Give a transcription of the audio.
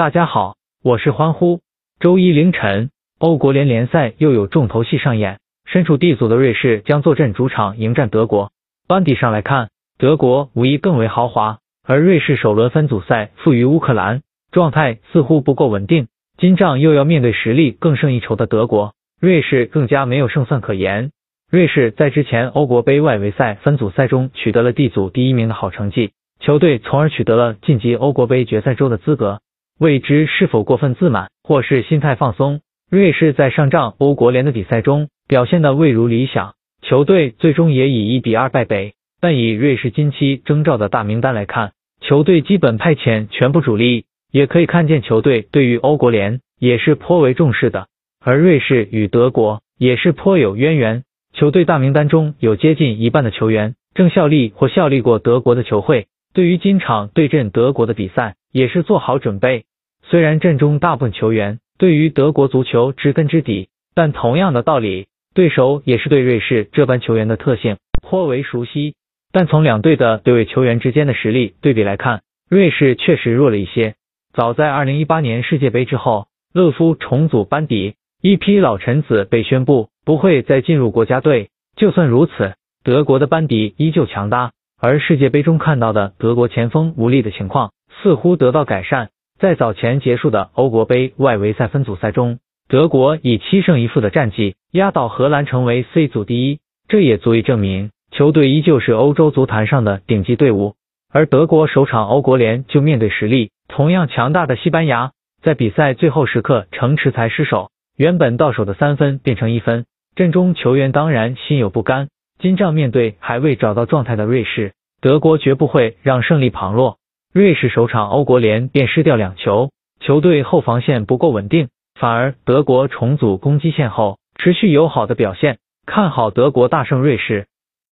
大家好，我是欢呼。周一凌晨，欧国联联赛又有重头戏上演，身处 D 组的瑞士将坐镇主场迎战德国。班底上来看，德国无疑更为豪华，而瑞士首轮分组赛负于乌克兰，状态似乎不够稳定。今仗又要面对实力更胜一筹的德国，瑞士更加没有胜算可言。瑞士在之前欧国杯外围赛分组赛中取得了 D 组第一名的好成绩，球队从而取得了晋级欧国杯决赛周的资格。未知是否过分自满，或是心态放松？瑞士在上仗欧国联的比赛中表现的未如理想，球队最终也以一比二败北。但以瑞士近期征召的大名单来看，球队基本派遣全部主力。也可以看见球队对于欧国联也是颇为重视的，而瑞士与德国也是颇有渊源。球队大名单中有接近一半的球员正效力或效力过德国的球会，对于今场对阵德国的比赛也是做好准备。虽然阵中大部分球员对于德国足球知根知底，但同样的道理，对手也是对瑞士这般球员的特性颇为熟悉。但从两队的对位球员之间的实力对比来看，瑞士确实弱了一些。早在二零一八年世界杯之后，勒夫重组班底，一批老臣子被宣布不会再进入国家队。就算如此，德国的班底依旧强大，而世界杯中看到的德国前锋无力的情况似乎得到改善。在早前结束的欧国杯外围赛分组赛中，德国以七胜一负的战绩压倒荷兰，成为 C 组第一，这也足以证明球队依旧是欧洲足坛上的顶级队伍。而德国首场欧国联就面对实力。同样强大的西班牙，在比赛最后时刻城池才失手，原本到手的三分变成一分，阵中球员当然心有不甘。今仗面对还未找到状态的瑞士，德国绝不会让胜利旁落。瑞士首场欧国联便失掉两球，球队后防线不够稳定，反而德国重组攻击线后持续友好的表现，看好德国大胜瑞士。